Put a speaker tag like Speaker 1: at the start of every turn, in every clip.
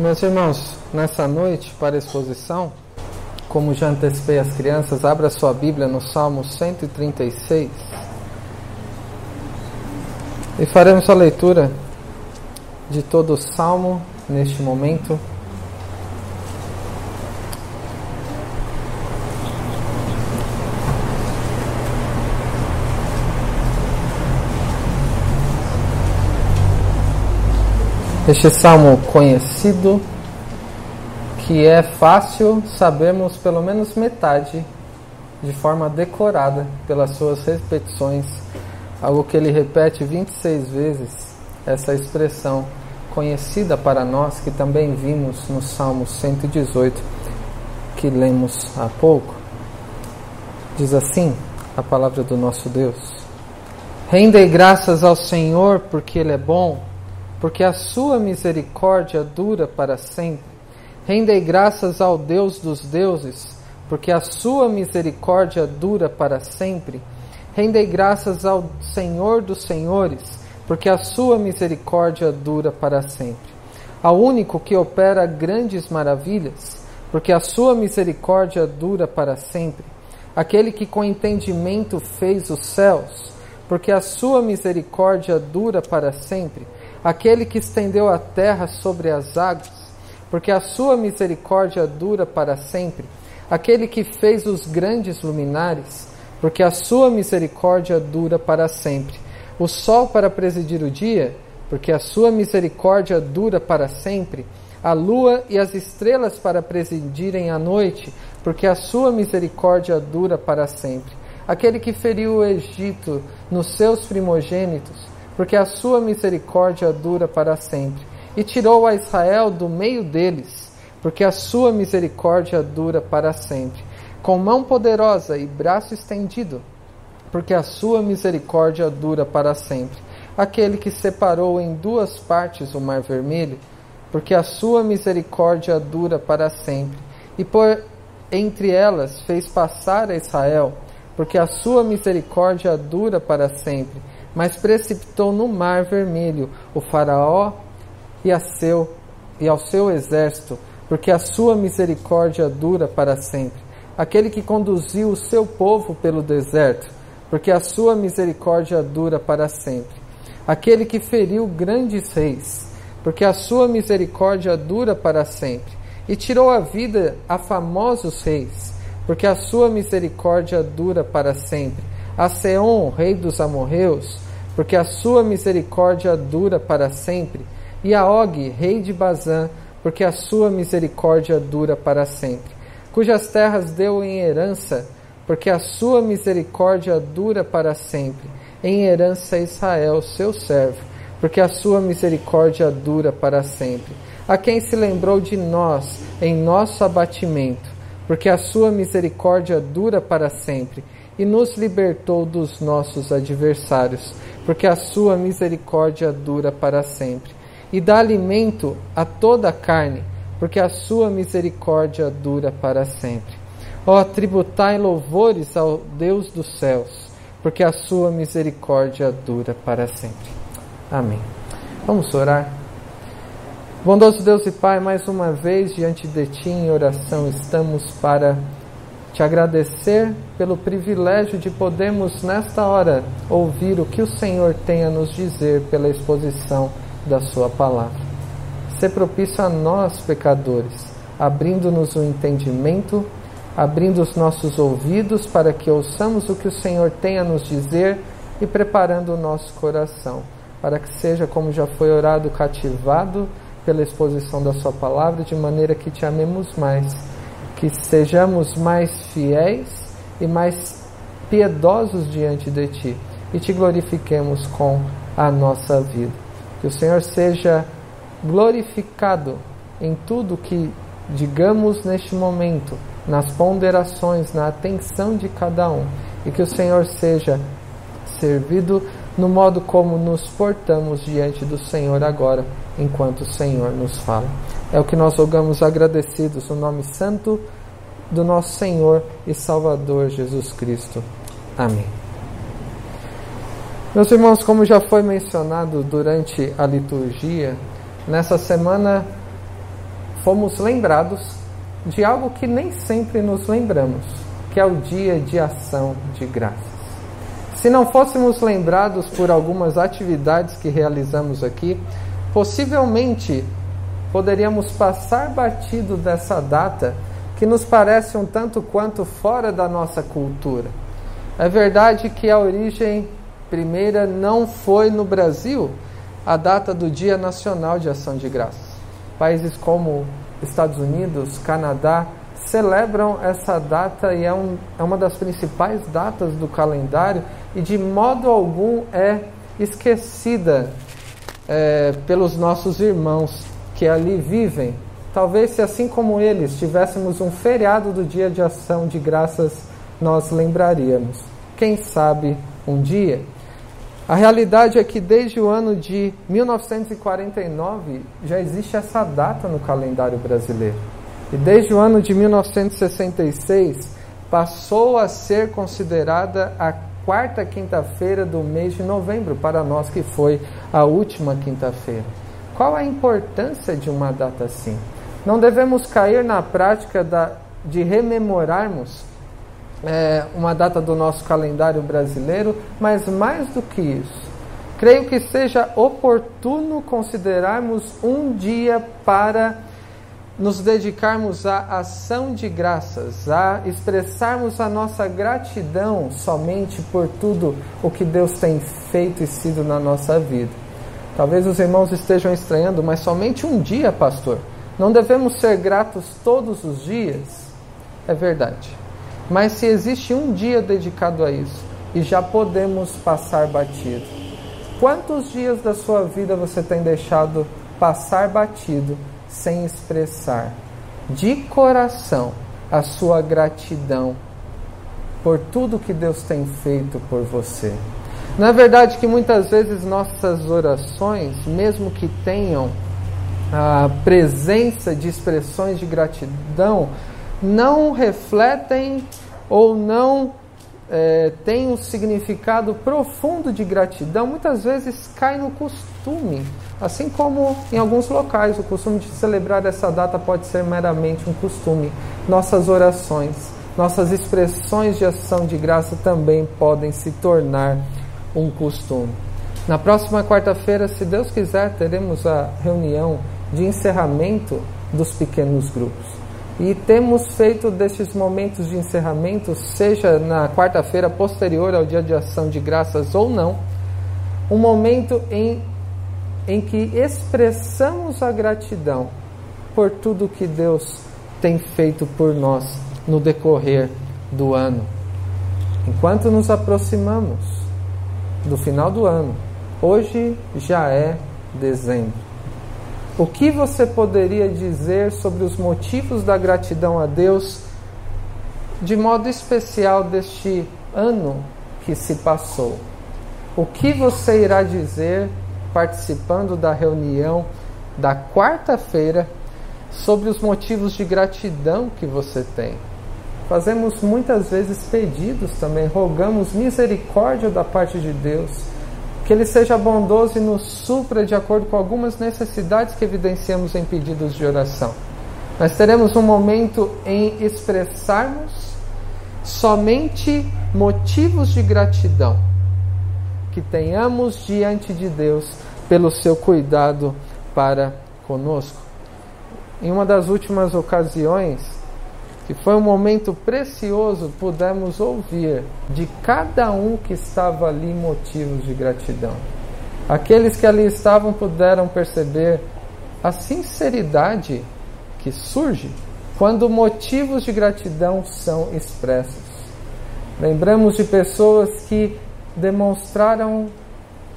Speaker 1: Meus irmãos, nessa noite, para exposição, como já antecipei as crianças, abra sua Bíblia no Salmo 136 e faremos a leitura de todo o salmo neste momento. Este salmo conhecido, que é fácil sabermos pelo menos metade de forma decorada pelas suas repetições, algo que ele repete 26 vezes, essa expressão conhecida para nós que também vimos no Salmo 118 que lemos há pouco. Diz assim a palavra do nosso Deus: Rendei graças ao Senhor porque Ele é bom porque a sua misericórdia dura para sempre. Rendei graças ao Deus dos deuses, porque a sua misericórdia dura para sempre. Rendei graças ao Senhor dos senhores, porque a sua misericórdia dura para sempre. Ao único que opera grandes maravilhas, porque a sua misericórdia dura para sempre. Aquele que com entendimento fez os céus, porque a sua misericórdia dura para sempre aquele que estendeu a terra sobre as águas, porque a sua misericórdia dura para sempre, aquele que fez os grandes luminares, porque a sua misericórdia dura para sempre, o sol para presidir o dia, porque a sua misericórdia dura para sempre, a lua e as estrelas para presidirem a noite, porque a sua misericórdia dura para sempre. Aquele que feriu o Egito nos seus primogênitos, porque a sua misericórdia dura para sempre. E tirou a Israel do meio deles, porque a sua misericórdia dura para sempre. Com mão poderosa e braço estendido, porque a sua misericórdia dura para sempre. Aquele que separou em duas partes o mar vermelho, porque a sua misericórdia dura para sempre. E por entre elas fez passar a Israel, porque a sua misericórdia dura para sempre mas precipitou no mar vermelho o faraó e, a seu, e ao seu exército, porque a sua misericórdia dura para sempre. Aquele que conduziu o seu povo pelo deserto, porque a sua misericórdia dura para sempre. Aquele que feriu grandes reis, porque a sua misericórdia dura para sempre. E tirou a vida a famosos reis, porque a sua misericórdia dura para sempre a Seom, rei dos amorreus, porque a sua misericórdia dura para sempre, e a Og, rei de Bazã, porque a sua misericórdia dura para sempre, cujas terras deu em herança, porque a sua misericórdia dura para sempre, em herança a Israel, seu servo, porque a sua misericórdia dura para sempre. A quem se lembrou de nós em nosso abatimento, porque a sua misericórdia dura para sempre e nos libertou dos nossos adversários, porque a sua misericórdia dura para sempre. E dá alimento a toda a carne, porque a sua misericórdia dura para sempre. Ó, tributai louvores ao Deus dos céus, porque a sua misericórdia dura para sempre. Amém. Vamos orar. Bondoso Deus e Pai, mais uma vez diante de Ti em oração estamos para te agradecer pelo privilégio de podermos, nesta hora, ouvir o que o Senhor tem a nos dizer pela exposição da Sua palavra. Ser propício a nós, pecadores, abrindo-nos o entendimento, abrindo os nossos ouvidos para que ouçamos o que o Senhor tem a nos dizer e preparando o nosso coração, para que seja, como já foi orado, cativado pela exposição da Sua palavra, de maneira que te amemos mais que sejamos mais fiéis e mais piedosos diante de Ti e te glorifiquemos com a nossa vida. Que o Senhor seja glorificado em tudo que digamos neste momento, nas ponderações, na atenção de cada um, e que o Senhor seja servido no modo como nos portamos diante do Senhor agora, enquanto o Senhor nos fala. É o que nós rogamos agradecidos no nome santo do nosso Senhor e Salvador Jesus Cristo. Amém. Meus irmãos, como já foi mencionado durante a liturgia, nessa semana fomos lembrados de algo que nem sempre nos lembramos, que é o dia de ação de graças. Se não fôssemos lembrados por algumas atividades que realizamos aqui, possivelmente poderíamos passar batido dessa data que nos parece um tanto quanto fora da nossa cultura. É verdade que a origem primeira não foi no Brasil a data do Dia Nacional de Ação de Graças. Países como Estados Unidos, Canadá, celebram essa data e é, um, é uma das principais datas do calendário e de modo algum é esquecida é, pelos nossos irmãos que ali vivem Talvez se assim como eles tivéssemos um feriado do dia de ação de graças, nós lembraríamos. Quem sabe um dia? A realidade é que desde o ano de 1949 já existe essa data no calendário brasileiro. E desde o ano de 1966 passou a ser considerada a quarta quinta-feira do mês de novembro para nós que foi a última quinta-feira. Qual a importância de uma data assim? Não devemos cair na prática da, de rememorarmos é, uma data do nosso calendário brasileiro, mas mais do que isso, creio que seja oportuno considerarmos um dia para nos dedicarmos à ação de graças, a expressarmos a nossa gratidão somente por tudo o que Deus tem feito e sido na nossa vida. Talvez os irmãos estejam estranhando, mas somente um dia, pastor. Não devemos ser gratos todos os dias? É verdade. Mas se existe um dia dedicado a isso e já podemos passar batido, quantos dias da sua vida você tem deixado passar batido sem expressar de coração a sua gratidão por tudo que Deus tem feito por você? Não é verdade que muitas vezes nossas orações, mesmo que tenham a presença de expressões de gratidão não refletem ou não é, têm um significado profundo de gratidão, muitas vezes cai no costume. Assim como em alguns locais o costume de celebrar essa data pode ser meramente um costume. Nossas orações, nossas expressões de ação de graça também podem se tornar um costume. Na próxima quarta-feira, se Deus quiser, teremos a reunião de encerramento dos pequenos grupos. E temos feito desses momentos de encerramento, seja na quarta-feira posterior ao dia de ação de graças ou não, um momento em, em que expressamos a gratidão por tudo que Deus tem feito por nós no decorrer do ano. Enquanto nos aproximamos do final do ano, hoje já é dezembro. O que você poderia dizer sobre os motivos da gratidão a Deus, de modo especial deste ano que se passou? O que você irá dizer participando da reunião da quarta-feira sobre os motivos de gratidão que você tem? Fazemos muitas vezes pedidos também, rogamos misericórdia da parte de Deus que Ele seja bondoso e nos supra de acordo com algumas necessidades que evidenciamos em pedidos de oração. Nós teremos um momento em expressarmos somente motivos de gratidão que tenhamos diante de Deus pelo seu cuidado para conosco. Em uma das últimas ocasiões, que foi um momento precioso, pudemos ouvir de cada um que estava ali motivos de gratidão. Aqueles que ali estavam puderam perceber a sinceridade que surge quando motivos de gratidão são expressos. Lembramos de pessoas que demonstraram,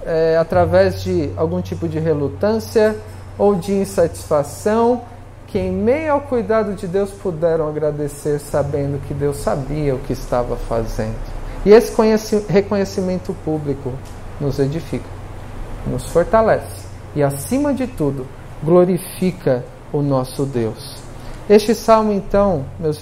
Speaker 1: é, através de algum tipo de relutância ou de insatisfação, que em meio ao cuidado de Deus puderam agradecer sabendo que Deus sabia o que estava fazendo. E esse reconhecimento público nos edifica, nos fortalece e, acima de tudo, glorifica o nosso Deus. Este salmo, então, meus,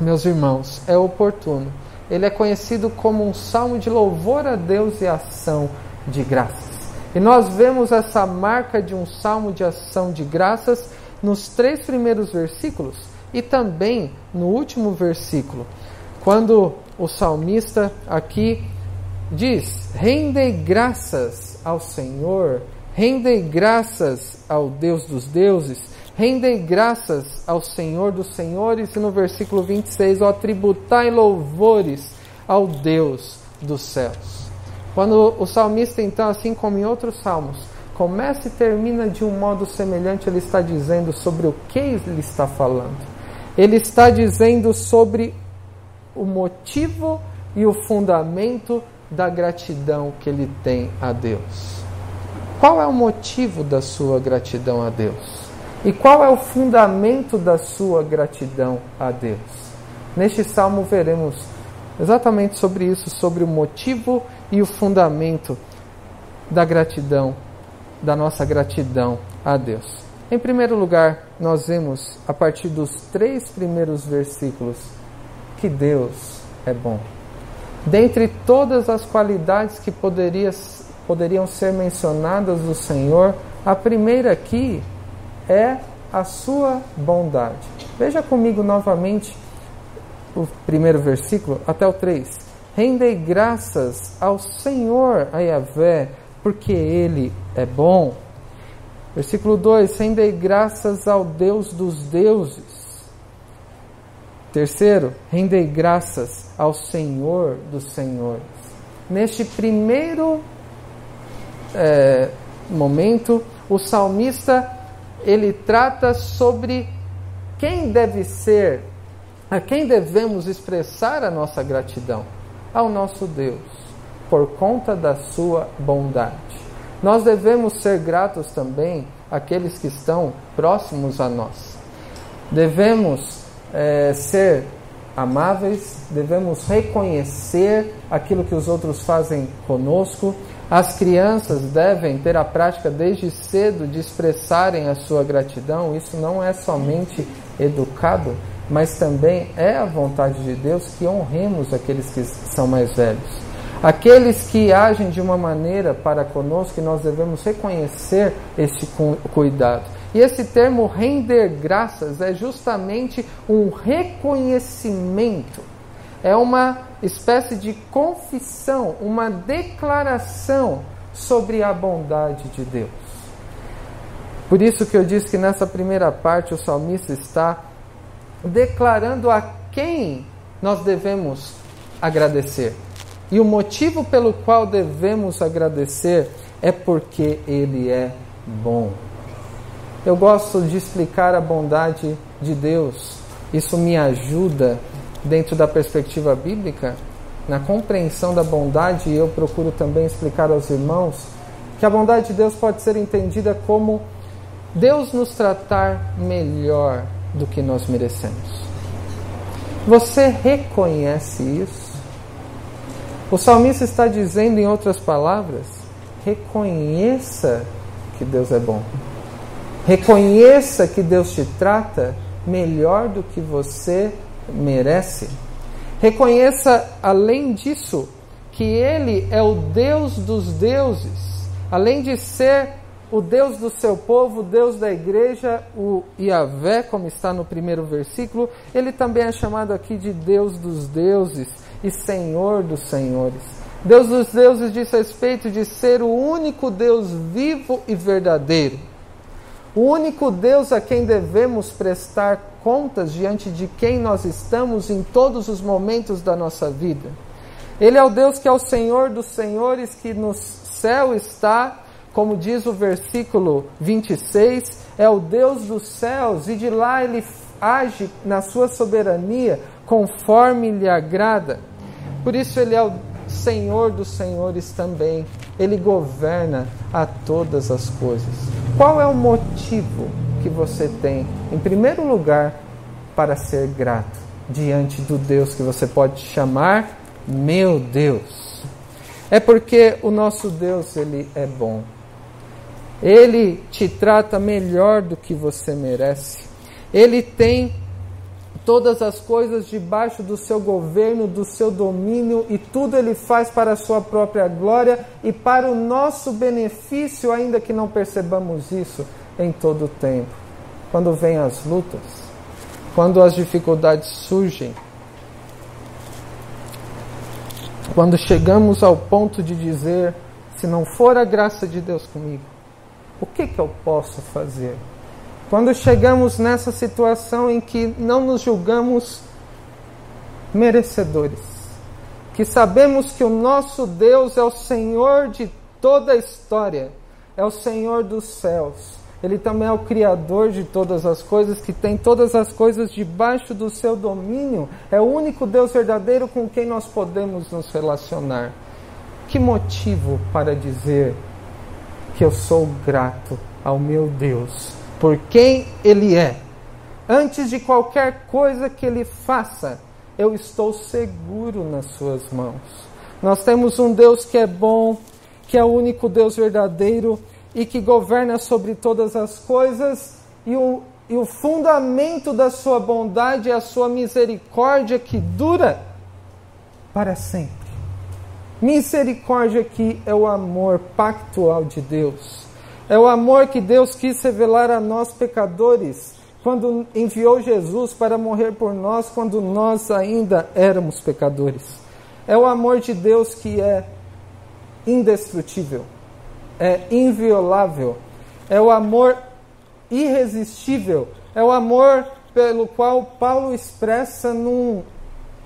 Speaker 1: meus irmãos, é oportuno. Ele é conhecido como um salmo de louvor a Deus e ação de graças. E nós vemos essa marca de um salmo de ação de graças nos três primeiros versículos e também no último versículo, quando o salmista aqui diz: Rendei graças ao Senhor, rendei graças ao Deus dos deuses, rendei graças ao Senhor dos senhores, e no versículo 26, ó, tributai louvores ao Deus dos céus. Quando o salmista, então, assim como em outros salmos, começa e termina de um modo semelhante, ele está dizendo sobre o que ele está falando. Ele está dizendo sobre o motivo e o fundamento da gratidão que ele tem a Deus. Qual é o motivo da sua gratidão a Deus? E qual é o fundamento da sua gratidão a Deus? Neste salmo veremos exatamente sobre isso, sobre o motivo e o fundamento da gratidão, da nossa gratidão a Deus. Em primeiro lugar, nós vemos a partir dos três primeiros versículos que Deus é bom. Dentre todas as qualidades que poderia, poderiam ser mencionadas do Senhor, a primeira aqui é a sua bondade. Veja comigo novamente o primeiro versículo até o 3. Rendei graças ao Senhor, a Yahvé, porque Ele é bom. Versículo 2: Rendei graças ao Deus dos deuses Terceiro, rendei graças ao Senhor dos Senhores. Neste primeiro é, momento, o salmista ele trata sobre quem deve ser, a quem devemos expressar a nossa gratidão, ao nosso Deus, por conta da sua bondade. Nós devemos ser gratos também àqueles que estão próximos a nós. Devemos é, ser amáveis, devemos reconhecer aquilo que os outros fazem conosco. As crianças devem ter a prática desde cedo de expressarem a sua gratidão. Isso não é somente educado, mas também é a vontade de Deus que honremos aqueles que são mais velhos. Aqueles que agem de uma maneira para conosco, nós devemos reconhecer este cuidado. E esse termo render graças é justamente um reconhecimento, é uma espécie de confissão, uma declaração sobre a bondade de Deus. Por isso que eu disse que nessa primeira parte o salmista está declarando a quem nós devemos agradecer. E o motivo pelo qual devemos agradecer é porque ele é bom. Eu gosto de explicar a bondade de Deus. Isso me ajuda dentro da perspectiva bíblica, na compreensão da bondade, eu procuro também explicar aos irmãos que a bondade de Deus pode ser entendida como Deus nos tratar melhor do que nós merecemos. Você reconhece isso? O salmista está dizendo, em outras palavras, reconheça que Deus é bom. Reconheça que Deus te trata melhor do que você. Reconheça, além disso, que Ele é o Deus dos deuses. Além de ser o Deus do seu povo, o Deus da igreja, o Yahvé, como está no primeiro versículo, ele também é chamado aqui de Deus dos deuses e Senhor dos senhores. Deus dos deuses diz respeito de ser o único Deus vivo e verdadeiro. O único Deus a quem devemos prestar contas diante de quem nós estamos em todos os momentos da nossa vida. Ele é o Deus que é o Senhor dos senhores, que no céu está, como diz o versículo 26, é o Deus dos céus e de lá ele age na sua soberania conforme lhe agrada. Por isso ele é o Senhor dos senhores também. Ele governa a todas as coisas. Qual é o motivo que você tem, em primeiro lugar, para ser grato diante do Deus que você pode chamar meu Deus? É porque o nosso Deus, ele é bom. Ele te trata melhor do que você merece. Ele tem todas as coisas debaixo do seu governo, do seu domínio, e tudo ele faz para a sua própria glória e para o nosso benefício, ainda que não percebamos isso em todo o tempo. quando vêm as lutas, quando as dificuldades surgem, quando chegamos ao ponto de dizer: se não for a graça de Deus comigo, o que, que eu posso fazer? Quando chegamos nessa situação em que não nos julgamos merecedores, que sabemos que o nosso Deus é o Senhor de toda a história, é o Senhor dos céus, ele também é o Criador de todas as coisas, que tem todas as coisas debaixo do seu domínio. É o único Deus verdadeiro com quem nós podemos nos relacionar. Que motivo para dizer que eu sou grato ao meu Deus por quem Ele é? Antes de qualquer coisa que Ele faça, eu estou seguro nas Suas mãos. Nós temos um Deus que é bom, que é o único Deus verdadeiro e que governa sobre todas as coisas, e o, e o fundamento da sua bondade é a sua misericórdia que dura para sempre. Misericórdia aqui é o amor pactual de Deus. É o amor que Deus quis revelar a nós pecadores quando enviou Jesus para morrer por nós quando nós ainda éramos pecadores. É o amor de Deus que é indestrutível é inviolável, é o amor irresistível, é o amor pelo qual Paulo expressa num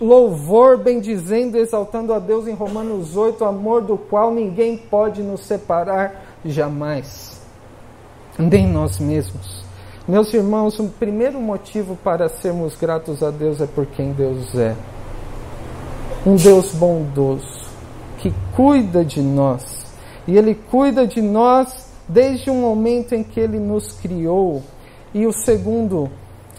Speaker 1: louvor bendizendo, exaltando a Deus em Romanos 8, amor do qual ninguém pode nos separar jamais, nem nós mesmos. Meus irmãos, o primeiro motivo para sermos gratos a Deus é por quem Deus é. Um Deus bondoso, que cuida de nós, e Ele cuida de nós desde o momento em que Ele nos criou. E o segundo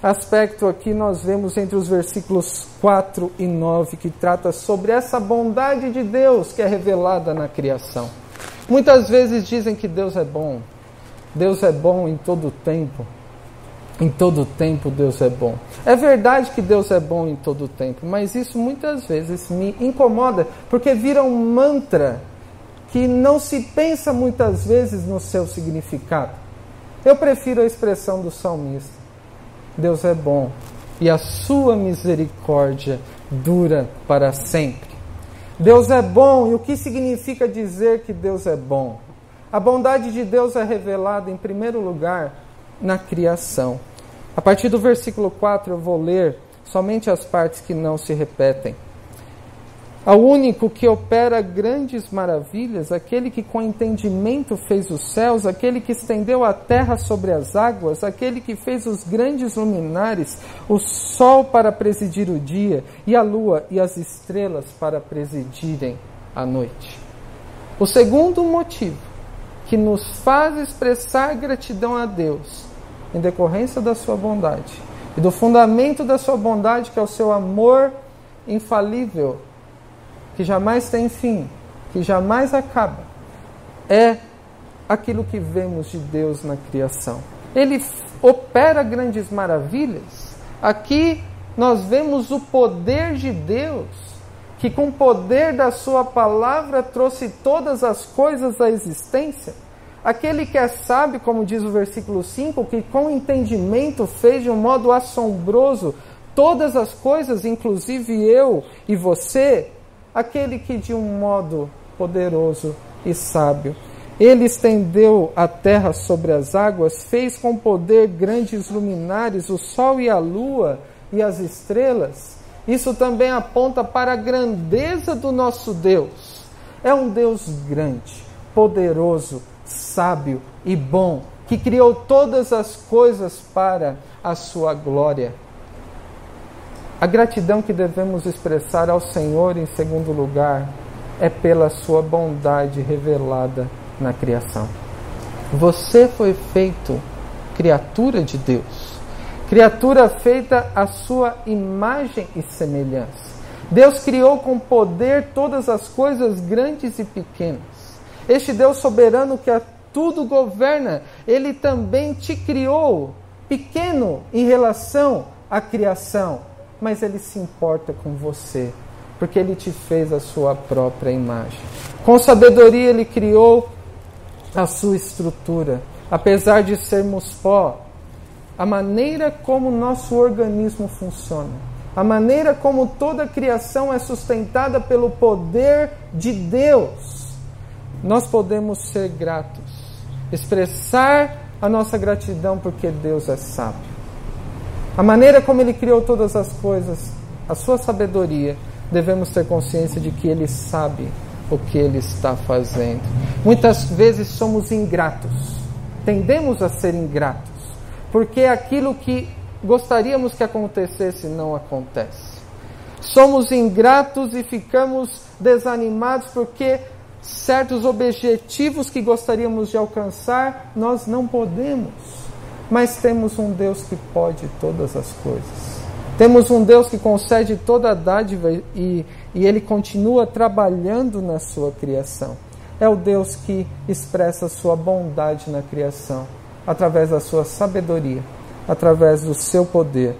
Speaker 1: aspecto aqui nós vemos entre os versículos 4 e 9, que trata sobre essa bondade de Deus que é revelada na criação. Muitas vezes dizem que Deus é bom. Deus é bom em todo tempo. Em todo tempo Deus é bom. É verdade que Deus é bom em todo tempo, mas isso muitas vezes me incomoda, porque vira um mantra que não se pensa muitas vezes no seu significado. Eu prefiro a expressão do salmista: Deus é bom e a sua misericórdia dura para sempre. Deus é bom, e o que significa dizer que Deus é bom? A bondade de Deus é revelada, em primeiro lugar, na criação. A partir do versículo 4, eu vou ler somente as partes que não se repetem. Ao único que opera grandes maravilhas, aquele que com entendimento fez os céus, aquele que estendeu a terra sobre as águas, aquele que fez os grandes luminares, o sol para presidir o dia, e a lua e as estrelas para presidirem a noite. O segundo motivo que nos faz expressar gratidão a Deus, em decorrência da sua bondade, e do fundamento da sua bondade, que é o seu amor infalível que jamais tem fim, que jamais acaba, é aquilo que vemos de Deus na criação. Ele opera grandes maravilhas. Aqui nós vemos o poder de Deus, que com o poder da Sua palavra trouxe todas as coisas à existência. Aquele que é sábio, como diz o versículo 5, que com entendimento fez de um modo assombroso todas as coisas, inclusive eu e você, aquele que de um modo poderoso e sábio ele estendeu a terra sobre as águas, fez com poder grandes luminares, o sol e a lua e as estrelas. Isso também aponta para a grandeza do nosso Deus. É um Deus grande, poderoso, sábio e bom, que criou todas as coisas para a sua glória. A gratidão que devemos expressar ao Senhor, em segundo lugar, é pela sua bondade revelada na criação. Você foi feito criatura de Deus, criatura feita à sua imagem e semelhança. Deus criou com poder todas as coisas grandes e pequenas. Este Deus soberano que a tudo governa, ele também te criou pequeno em relação à criação mas ele se importa com você, porque ele te fez a sua própria imagem. Com sabedoria ele criou a sua estrutura. Apesar de sermos pó, a maneira como nosso organismo funciona, a maneira como toda a criação é sustentada pelo poder de Deus, nós podemos ser gratos, expressar a nossa gratidão porque Deus é sábio. A maneira como Ele criou todas as coisas, a sua sabedoria, devemos ter consciência de que Ele sabe o que Ele está fazendo. Muitas vezes somos ingratos, tendemos a ser ingratos, porque aquilo que gostaríamos que acontecesse não acontece. Somos ingratos e ficamos desanimados porque certos objetivos que gostaríamos de alcançar nós não podemos. Mas temos um Deus que pode todas as coisas. Temos um Deus que concede toda a dádiva e, e Ele continua trabalhando na sua criação. É o Deus que expressa sua bondade na criação, através da sua sabedoria, através do seu poder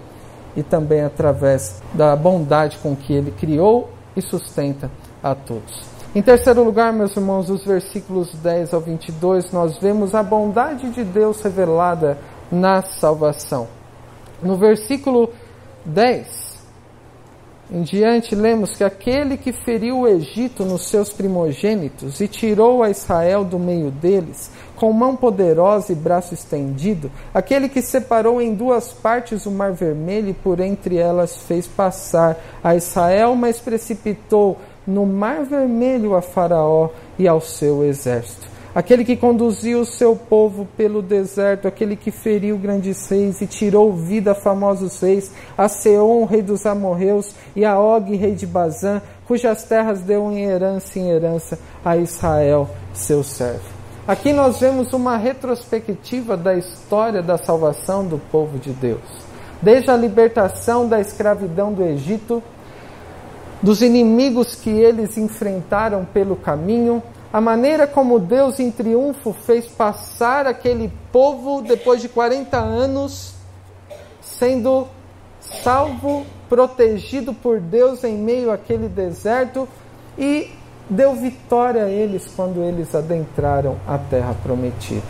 Speaker 1: e também através da bondade com que Ele criou e sustenta a todos. Em terceiro lugar, meus irmãos, os versículos 10 ao 22, nós vemos a bondade de Deus revelada na salvação. No versículo 10 em diante, lemos que aquele que feriu o Egito nos seus primogênitos e tirou a Israel do meio deles, com mão poderosa e braço estendido, aquele que separou em duas partes o mar vermelho e por entre elas fez passar a Israel, mas precipitou no mar vermelho a Faraó e ao seu exército aquele que conduziu o seu povo pelo deserto, aquele que feriu grandes reis e tirou vida a famosos reis, a Seon, rei dos amorreus, e a Og, rei de Bazã, cujas terras deu em herança em herança a Israel, seu servo. Aqui nós vemos uma retrospectiva da história da salvação do povo de Deus. Desde a libertação da escravidão do Egito, dos inimigos que eles enfrentaram pelo caminho, a maneira como Deus em triunfo fez passar aquele povo depois de 40 anos sendo salvo, protegido por Deus em meio àquele deserto e deu vitória a eles quando eles adentraram a terra prometida.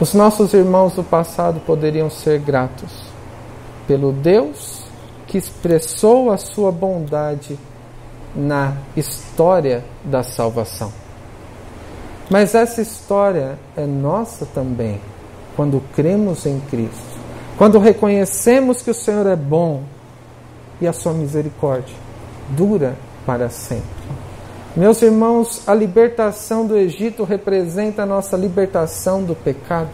Speaker 1: Os nossos irmãos do passado poderiam ser gratos pelo Deus que expressou a sua bondade na história da salvação. Mas essa história é nossa também quando cremos em Cristo, quando reconhecemos que o Senhor é bom e a sua misericórdia dura para sempre. Meus irmãos, a libertação do Egito representa a nossa libertação do pecado.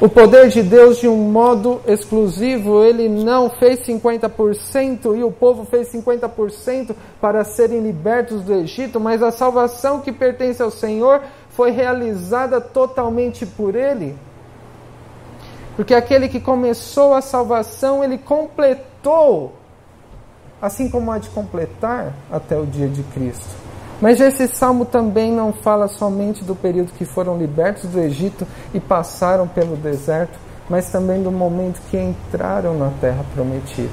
Speaker 1: O poder de Deus, de um modo exclusivo, ele não fez 50% e o povo fez 50% para serem libertos do Egito, mas a salvação que pertence ao Senhor foi realizada totalmente por ele. Porque aquele que começou a salvação, ele completou, assim como há de completar até o dia de Cristo. Mas esse salmo também não fala somente do período que foram libertos do Egito e passaram pelo deserto, mas também do momento que entraram na terra prometida,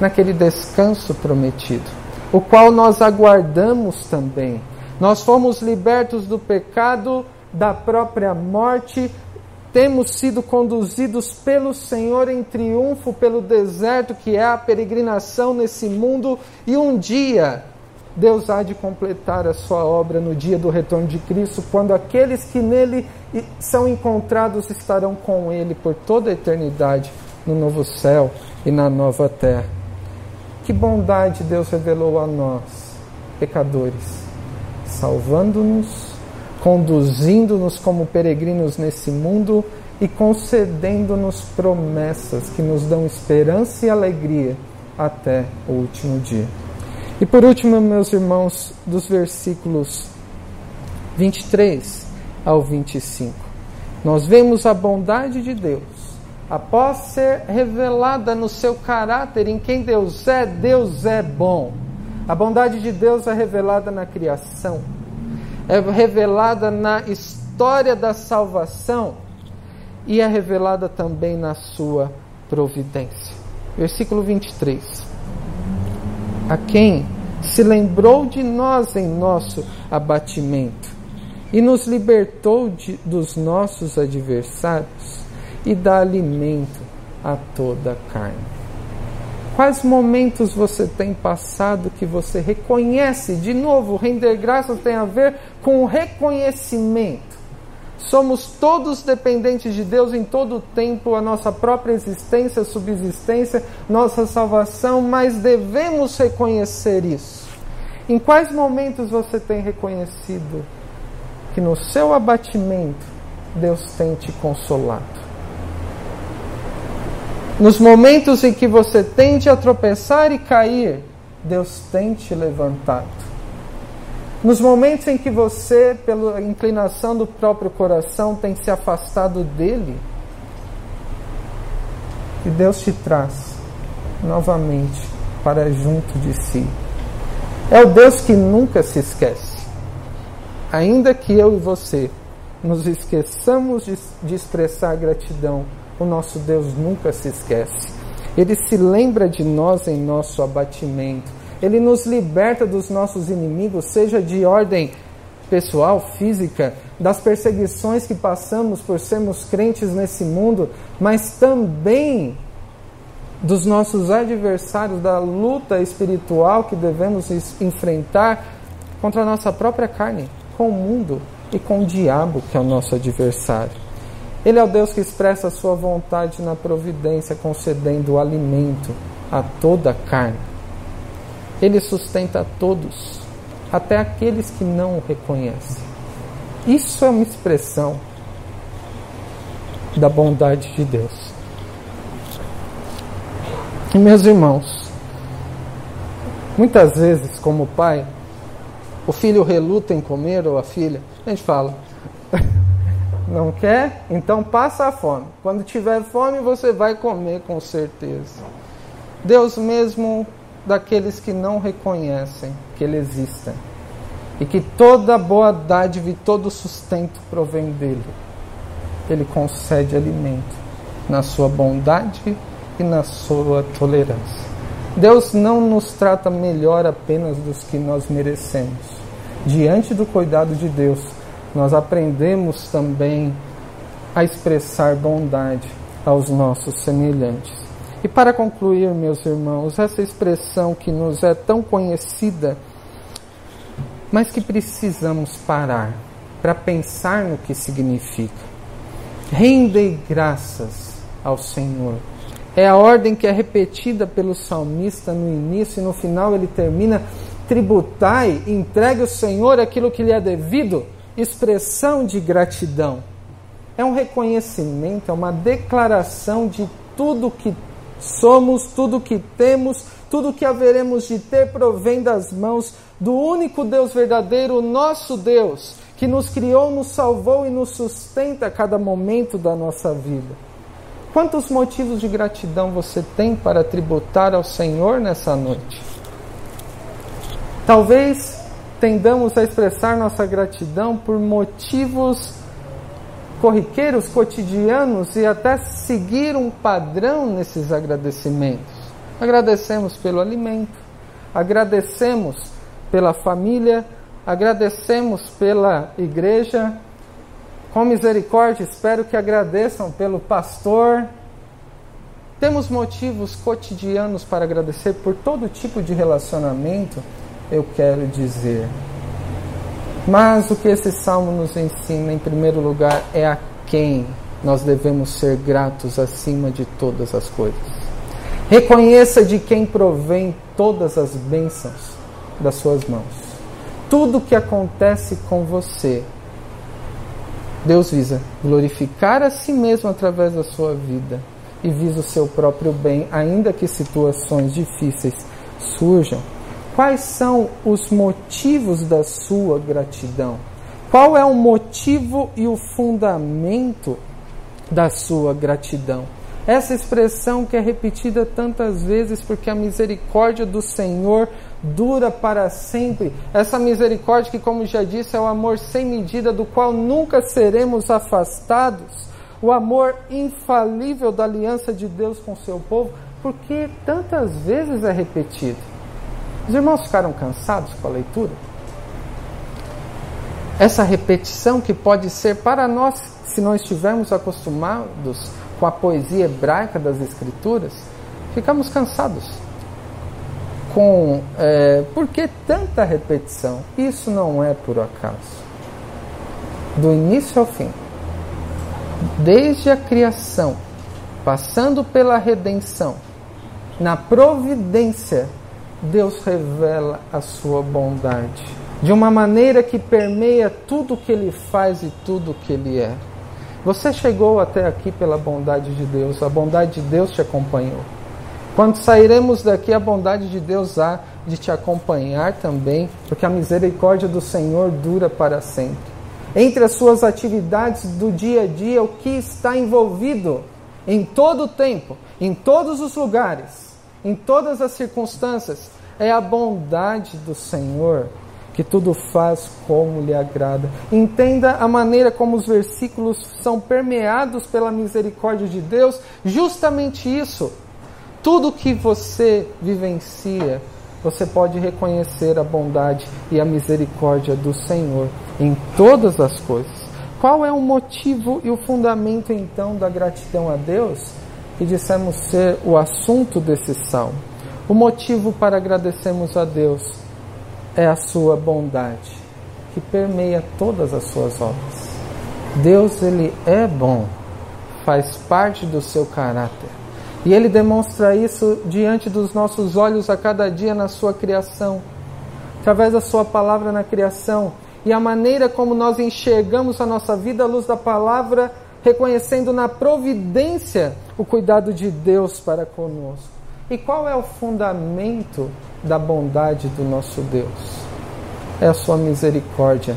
Speaker 1: naquele descanso prometido, o qual nós aguardamos também. Nós fomos libertos do pecado, da própria morte, temos sido conduzidos pelo Senhor em triunfo pelo deserto que é a peregrinação nesse mundo, e um dia Deus há de completar a sua obra no dia do retorno de Cristo, quando aqueles que nele são encontrados estarão com ele por toda a eternidade no novo céu e na nova terra. Que bondade Deus revelou a nós, pecadores, salvando-nos, conduzindo-nos como peregrinos nesse mundo e concedendo-nos promessas que nos dão esperança e alegria até o último dia. E por último, meus irmãos, dos versículos 23 ao 25, nós vemos a bondade de Deus. Após ser revelada no seu caráter, em quem Deus é, Deus é bom. A bondade de Deus é revelada na criação, é revelada na história da salvação e é revelada também na sua providência. Versículo 23 a quem se lembrou de nós em nosso abatimento e nos libertou de, dos nossos adversários, e dá alimento a toda a carne. Quais momentos você tem passado que você reconhece? De novo, render graças tem a ver com o reconhecimento. Somos todos dependentes de Deus em todo o tempo, a nossa própria existência, subsistência, nossa salvação, mas devemos reconhecer isso. Em quais momentos você tem reconhecido que no seu abatimento Deus tem te consolado? Nos momentos em que você tende a tropeçar e cair, Deus tem te levantado. Nos momentos em que você, pela inclinação do próprio coração, tem se afastado dele, e Deus te traz novamente para junto de si. É o Deus que nunca se esquece. Ainda que eu e você nos esqueçamos de, de expressar gratidão o nosso Deus nunca se esquece. Ele se lembra de nós em nosso abatimento. Ele nos liberta dos nossos inimigos, seja de ordem pessoal, física, das perseguições que passamos por sermos crentes nesse mundo, mas também dos nossos adversários, da luta espiritual que devemos enfrentar contra a nossa própria carne, com o mundo e com o diabo, que é o nosso adversário. Ele é o Deus que expressa a sua vontade na providência, concedendo alimento a toda a carne. Ele sustenta todos, até aqueles que não o reconhecem. Isso é uma expressão da bondade de Deus. E meus irmãos, muitas vezes, como pai, o filho reluta em comer ou a filha, a gente fala, não quer? Então passa a fome. Quando tiver fome, você vai comer com certeza. Deus mesmo daqueles que não reconhecem que Ele existe e que toda boa dádiva e todo sustento provém dele. Ele concede alimento na sua bondade e na sua tolerância. Deus não nos trata melhor apenas dos que nós merecemos. Diante do cuidado de Deus, nós aprendemos também a expressar bondade aos nossos semelhantes. E para concluir, meus irmãos, essa expressão que nos é tão conhecida, mas que precisamos parar para pensar no que significa. Rendei graças ao Senhor. É a ordem que é repetida pelo salmista no início e no final ele termina: tributai, entregue ao Senhor aquilo que lhe é devido expressão de gratidão. É um reconhecimento, é uma declaração de tudo que somos, tudo que temos, tudo que haveremos de ter provém das mãos do único Deus verdadeiro, nosso Deus, que nos criou, nos salvou e nos sustenta a cada momento da nossa vida. Quantos motivos de gratidão você tem para tributar ao Senhor nessa noite? Talvez tendamos a expressar nossa gratidão por motivos corriqueiros, cotidianos e até seguir um padrão nesses agradecimentos. Agradecemos pelo alimento, agradecemos pela família, agradecemos pela igreja. Com misericórdia, espero que agradeçam pelo pastor. Temos motivos cotidianos para agradecer por todo tipo de relacionamento eu quero dizer. Mas o que esse salmo nos ensina, em primeiro lugar, é a quem nós devemos ser gratos acima de todas as coisas. Reconheça de quem provém todas as bênçãos das suas mãos. Tudo que acontece com você, Deus visa glorificar a si mesmo através da sua vida e visa o seu próprio bem, ainda que situações difíceis surjam. Quais são os motivos da sua gratidão? Qual é o motivo e o fundamento da sua gratidão? Essa expressão que é repetida tantas vezes porque a misericórdia do Senhor dura para sempre. Essa misericórdia que, como já disse, é o amor sem medida do qual nunca seremos afastados. O amor infalível da aliança de Deus com seu povo, porque tantas vezes é repetido. Os irmãos ficaram cansados com a leitura? Essa repetição que pode ser para nós, se não estivermos acostumados com a poesia hebraica das Escrituras, ficamos cansados. Com é, por que tanta repetição? Isso não é por acaso. Do início ao fim, desde a criação, passando pela redenção, na providência, Deus revela a sua bondade de uma maneira que permeia tudo que ele faz e tudo que ele é. Você chegou até aqui pela bondade de Deus, a bondade de Deus te acompanhou. Quando sairemos daqui, a bondade de Deus há de te acompanhar também, porque a misericórdia do Senhor dura para sempre. Entre as suas atividades do dia a dia, o que está envolvido em todo o tempo, em todos os lugares, em todas as circunstâncias, é a bondade do Senhor que tudo faz como lhe agrada. Entenda a maneira como os versículos são permeados pela misericórdia de Deus, justamente isso. Tudo que você vivencia, você pode reconhecer a bondade e a misericórdia do Senhor em todas as coisas. Qual é o motivo e o fundamento então da gratidão a Deus? Que dissemos ser o assunto desse salmo. O motivo para agradecermos a Deus é a sua bondade, que permeia todas as suas obras. Deus, ele é bom, faz parte do seu caráter. E ele demonstra isso diante dos nossos olhos a cada dia na sua criação, através da sua palavra na criação e a maneira como nós enxergamos a nossa vida à luz da palavra, reconhecendo na providência o cuidado de Deus para conosco. E qual é o fundamento da bondade do nosso Deus. É a sua misericórdia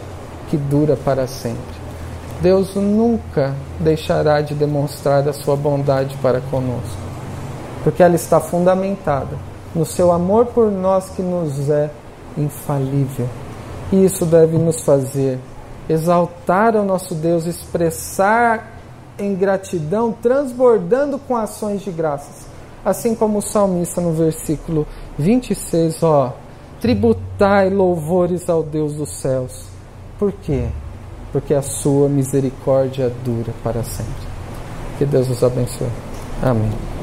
Speaker 1: que dura para sempre. Deus nunca deixará de demonstrar a sua bondade para conosco, porque ela está fundamentada no seu amor por nós que nos é infalível. E isso deve nos fazer exaltar o nosso Deus, expressar em gratidão, transbordando com ações de graças assim como o salmista no versículo 26, ó, tributai louvores ao Deus dos céus. Por quê? Porque a sua misericórdia dura para sempre. Que Deus os abençoe. Amém.